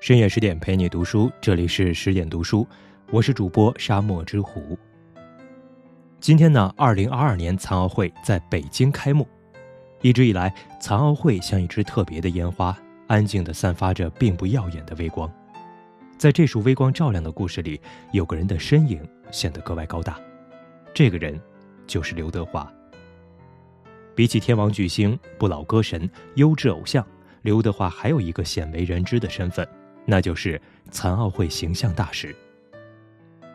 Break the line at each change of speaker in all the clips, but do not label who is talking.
深夜十点陪你读书，这里是十点读书，我是主播沙漠之狐。今天呢，二零二二年残奥会在北京开幕。一直以来，残奥会像一支特别的烟花，安静地散发着并不耀眼的微光。在这束微光照亮的故事里，有个人的身影显得格外高大。这个人就是刘德华。比起天王巨星、不老歌神、优质偶像，刘德华还有一个鲜为人知的身份。那就是残奥会形象大使。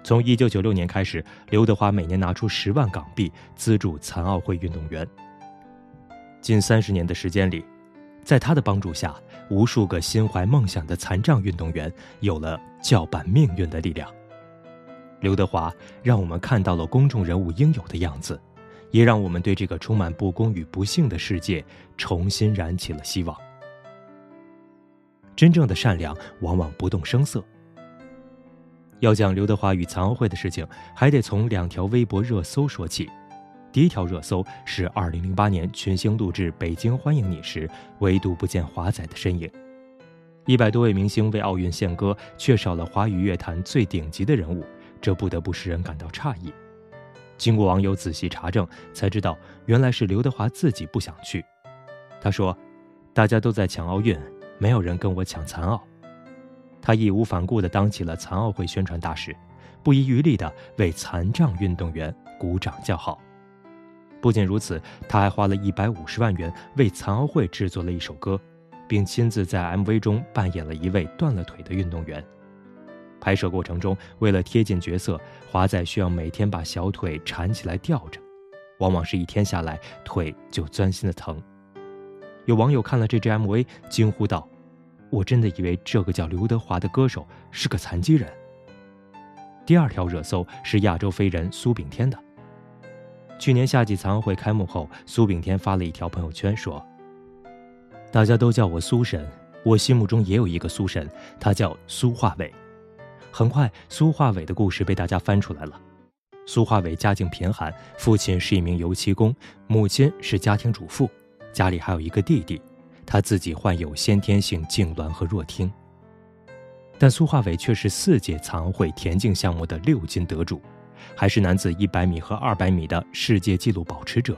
从一九九六年开始，刘德华每年拿出十万港币资助残奥会运动员。近三十年的时间里，在他的帮助下，无数个心怀梦想的残障运动员有了叫板命运的力量。刘德华让我们看到了公众人物应有的样子，也让我们对这个充满不公与不幸的世界重新燃起了希望。真正的善良往往不动声色。要讲刘德华与残奥会的事情，还得从两条微博热搜说起。第一条热搜是2008年群星录制《北京欢迎你》时，唯独不见华仔的身影。一百多位明星为奥运献歌，却少了华语乐坛最顶级的人物，这不得不使人感到诧异。经过网友仔细查证，才知道原来是刘德华自己不想去。他说：“大家都在抢奥运。”没有人跟我抢残奥，他义无反顾地当起了残奥会宣传大使，不遗余力地为残障运动员鼓掌叫好。不仅如此，他还花了一百五十万元为残奥会制作了一首歌，并亲自在 MV 中扮演了一位断了腿的运动员。拍摄过程中，为了贴近角色，华仔需要每天把小腿缠起来吊着，往往是一天下来腿就钻心的疼。有网友看了这支 MV，惊呼道：“我真的以为这个叫刘德华的歌手是个残疾人。”第二条热搜是亚洲飞人苏炳添的。去年夏季残奥会开幕后，苏炳添发了一条朋友圈说：“大家都叫我苏神，我心目中也有一个苏神，他叫苏化伟。”很快，苏化伟的故事被大家翻出来了。苏化伟家境贫寒，父亲是一名油漆工，母亲是家庭主妇。家里还有一个弟弟，他自己患有先天性痉挛和弱听。但苏化伟却是四届残奥会田径项目的六金得主，还是男子一百米和二百米的世界纪录保持者。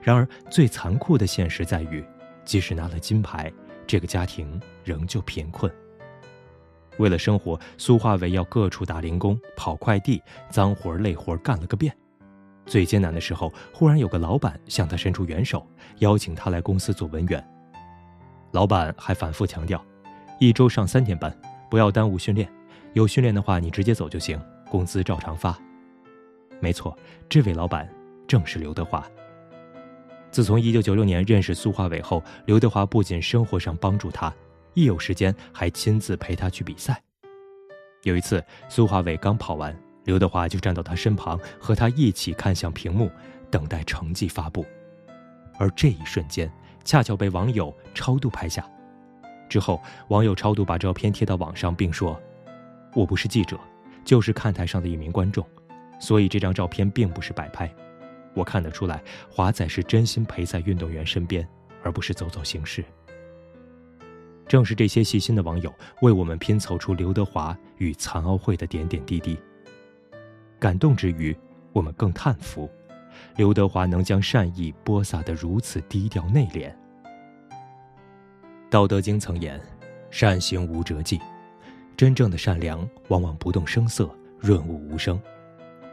然而，最残酷的现实在于，即使拿了金牌，这个家庭仍旧贫困。为了生活，苏化伟要各处打零工、跑快递，脏活累活干了个遍。最艰难的时候，忽然有个老板向他伸出援手，邀请他来公司做文员。老板还反复强调，一周上三天班，不要耽误训练。有训练的话，你直接走就行，工资照常发。没错，这位老板正是刘德华。自从1996年认识苏化伟后，刘德华不仅生活上帮助他，一有时间还亲自陪他去比赛。有一次，苏化伟刚跑完。刘德华就站到他身旁，和他一起看向屏幕，等待成绩发布。而这一瞬间，恰巧被网友超度拍下。之后，网友超度把照片贴到网上，并说：“我不是记者，就是看台上的一名观众，所以这张照片并不是摆拍。我看得出来，华仔是真心陪在运动员身边，而不是走走形式。”正是这些细心的网友，为我们拼凑出刘德华与残奥会的点点滴滴。感动之余，我们更叹服，刘德华能将善意播撒得如此低调内敛。《道德经》曾言：“善行无辙迹。”真正的善良往往不动声色，润物无声。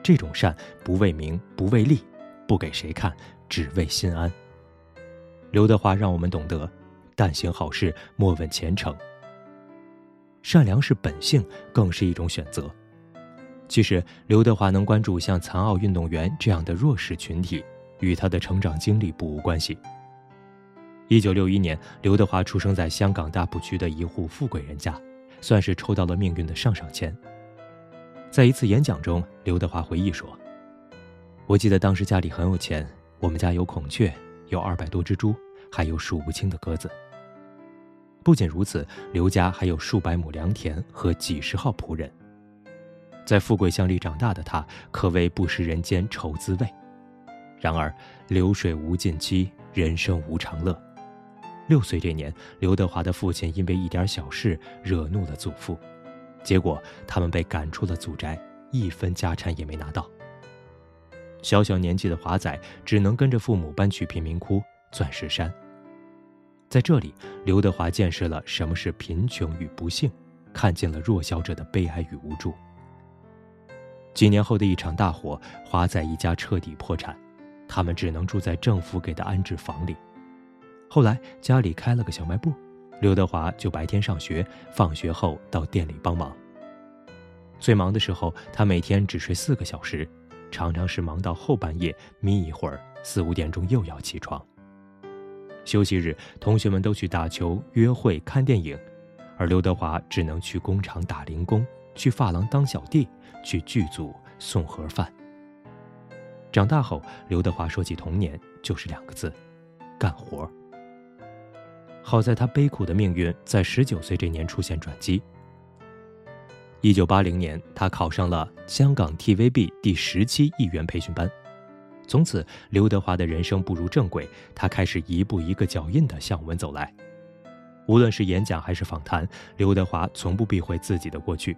这种善不为名，不为利，不给谁看，只为心安。刘德华让我们懂得：但行好事，莫问前程。善良是本性，更是一种选择。其实，刘德华能关注像残奥运动员这样的弱势群体，与他的成长经历不无关系。一九六一年，刘德华出生在香港大埔区的一户富贵人家，算是抽到了命运的上上签。在一次演讲中，刘德华回忆说：“我记得当时家里很有钱，我们家有孔雀，有二百多只猪，还有数不清的鸽子。不仅如此，刘家还有数百亩良田和几十号仆人。”在富贵乡里长大的他，可谓不食人间愁滋味。然而，流水无尽期，人生无常乐。六岁这年，刘德华的父亲因为一点小事惹怒了祖父，结果他们被赶出了祖宅，一分家产也没拿到。小小年纪的华仔只能跟着父母搬去贫民窟钻石山。在这里，刘德华见识了什么是贫穷与不幸，看见了弱小者的悲哀与无助。几年后的一场大火，华仔一家彻底破产，他们只能住在政府给的安置房里。后来家里开了个小卖部，刘德华就白天上学，放学后到店里帮忙。最忙的时候，他每天只睡四个小时，常常是忙到后半夜眯一会儿，四五点钟又要起床。休息日，同学们都去打球、约会、看电影，而刘德华只能去工厂打零工，去发廊当小弟。去剧组送盒饭。长大后，刘德华说起童年，就是两个字：干活。好在他悲苦的命运在十九岁这年出现转机。一九八零年，他考上了香港 TVB 第十期艺员培训班，从此刘德华的人生步入正轨，他开始一步一个脚印的向我们走来。无论是演讲还是访谈，刘德华从不避讳自己的过去。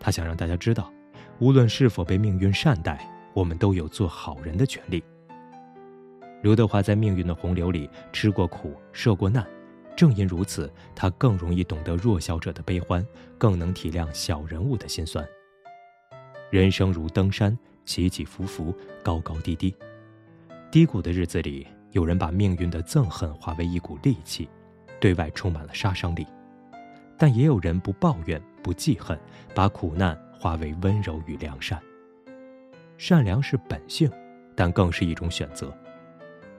他想让大家知道，无论是否被命运善待，我们都有做好人的权利。刘德华在命运的洪流里吃过苦、受过难，正因如此，他更容易懂得弱小者的悲欢，更能体谅小人物的心酸。人生如登山，起起伏伏，高高低低。低谷的日子里，有人把命运的憎恨化为一股戾气，对外充满了杀伤力；但也有人不抱怨。不记恨，把苦难化为温柔与良善。善良是本性，但更是一种选择。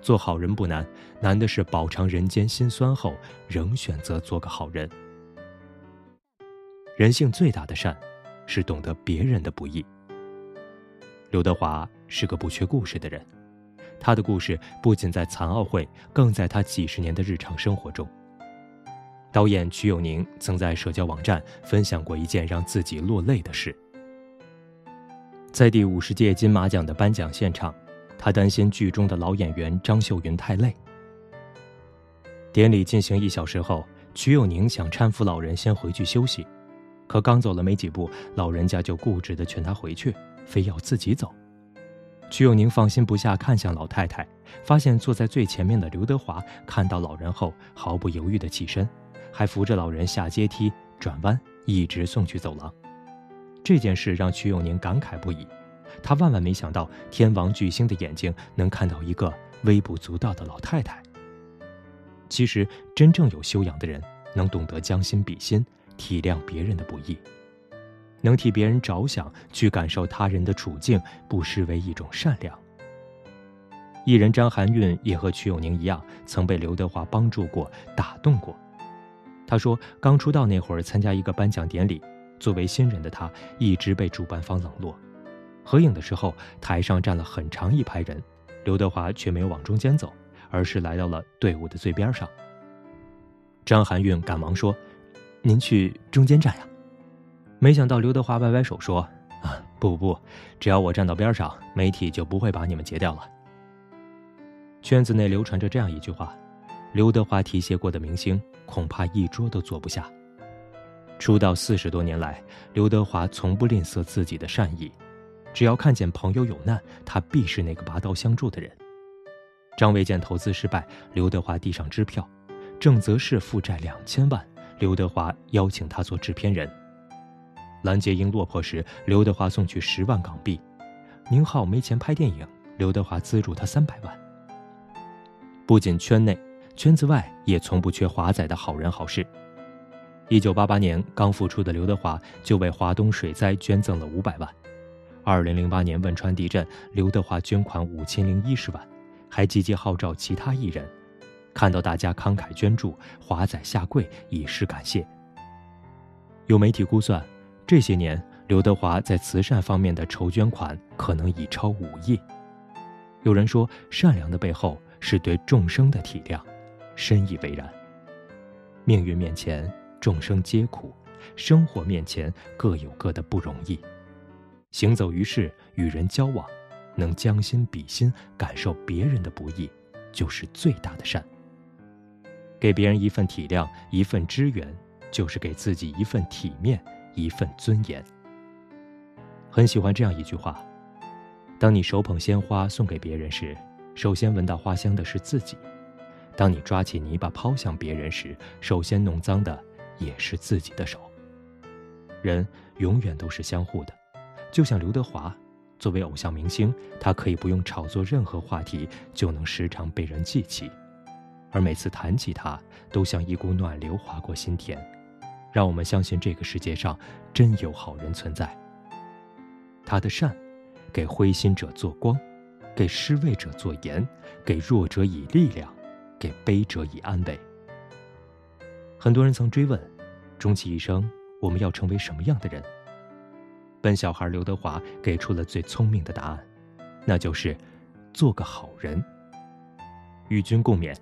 做好人不难，难的是饱尝人间辛酸后，仍选择做个好人。人性最大的善，是懂得别人的不易。刘德华是个不缺故事的人，他的故事不仅在残奥会，更在他几十年的日常生活中。导演瞿友宁曾在社交网站分享过一件让自己落泪的事。在第五十届金马奖的颁奖现场，他担心剧中的老演员张秀云太累。典礼进行一小时后，瞿友宁想搀扶老人先回去休息，可刚走了没几步，老人家就固执地劝他回去，非要自己走。瞿友宁放心不下，看向老太太，发现坐在最前面的刘德华看到老人后，毫不犹豫地起身。还扶着老人下阶梯、转弯，一直送去走廊。这件事让瞿友宁感慨不已。他万万没想到，天王巨星的眼睛能看到一个微不足道的老太太。其实，真正有修养的人，能懂得将心比心，体谅别人的不易，能替别人着想，去感受他人的处境，不失为一种善良。艺人张含韵也和瞿友宁一样，曾被刘德华帮助过、打动过。他说：“刚出道那会儿，参加一个颁奖典礼，作为新人的他一直被主办方冷落。合影的时候，台上站了很长一排人，刘德华却没有往中间走，而是来到了队伍的最边上。”张含韵赶忙说：“您去中间站呀。”没想到刘德华摆摆手说：“啊，不不不，只要我站到边上，媒体就不会把你们截掉了。”圈子内流传着这样一句话：“刘德华提携过的明星。”恐怕一桌都坐不下。出道四十多年来，刘德华从不吝啬自己的善意，只要看见朋友有难，他必是那个拔刀相助的人。张卫健投资失败，刘德华递上支票；郑则仕负债两千万，刘德华邀请他做制片人；蓝洁瑛落魄时，刘德华送去十万港币；宁浩没钱拍电影，刘德华资助他三百万。不仅圈内。圈子外也从不缺华仔的好人好事。一九八八年刚复出的刘德华就为华东水灾捐赠了五百万。二零零八年汶川地震，刘德华捐款五千零一十万，还积极号召其他艺人。看到大家慷慨捐助，华仔下跪以示感谢。有媒体估算，这些年刘德华在慈善方面的筹捐款可能已超五亿。有人说，善良的背后是对众生的体谅。深以为然。命运面前，众生皆苦；生活面前，各有各的不容易。行走于世，与人交往，能将心比心，感受别人的不易，就是最大的善。给别人一份体谅，一份支援，就是给自己一份体面，一份尊严。很喜欢这样一句话：当你手捧鲜花送给别人时，首先闻到花香的是自己；当你抓起泥巴抛向别人时，首先弄脏的也是自己的手。人永远都是相互的，就像刘德华，作为偶像明星，他可以不用炒作任何话题，就能时常被人记起，而每次谈起他，都像一股暖流划过心田，让我们相信这个世界上真有好人存在。他的善，给灰心者做光，给失位者做盐，给弱者以力量，给悲者以安慰。很多人曾追问，终其一生，我们要成为什么样的人？笨小孩刘德华给出了最聪明的答案，那就是做个好人。与君共勉。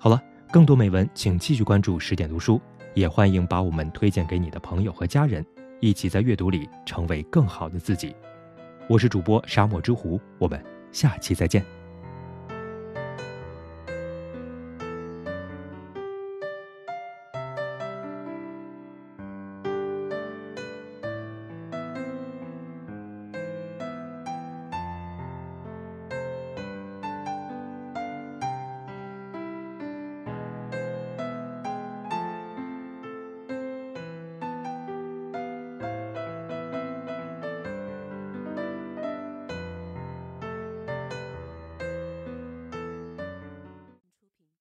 好了，更多美文，请继续关注十点读书，也欢迎把我们推荐给你的朋友和家人。一起在阅读里成为更好的自己。我是主播沙漠之狐，我们下期再见。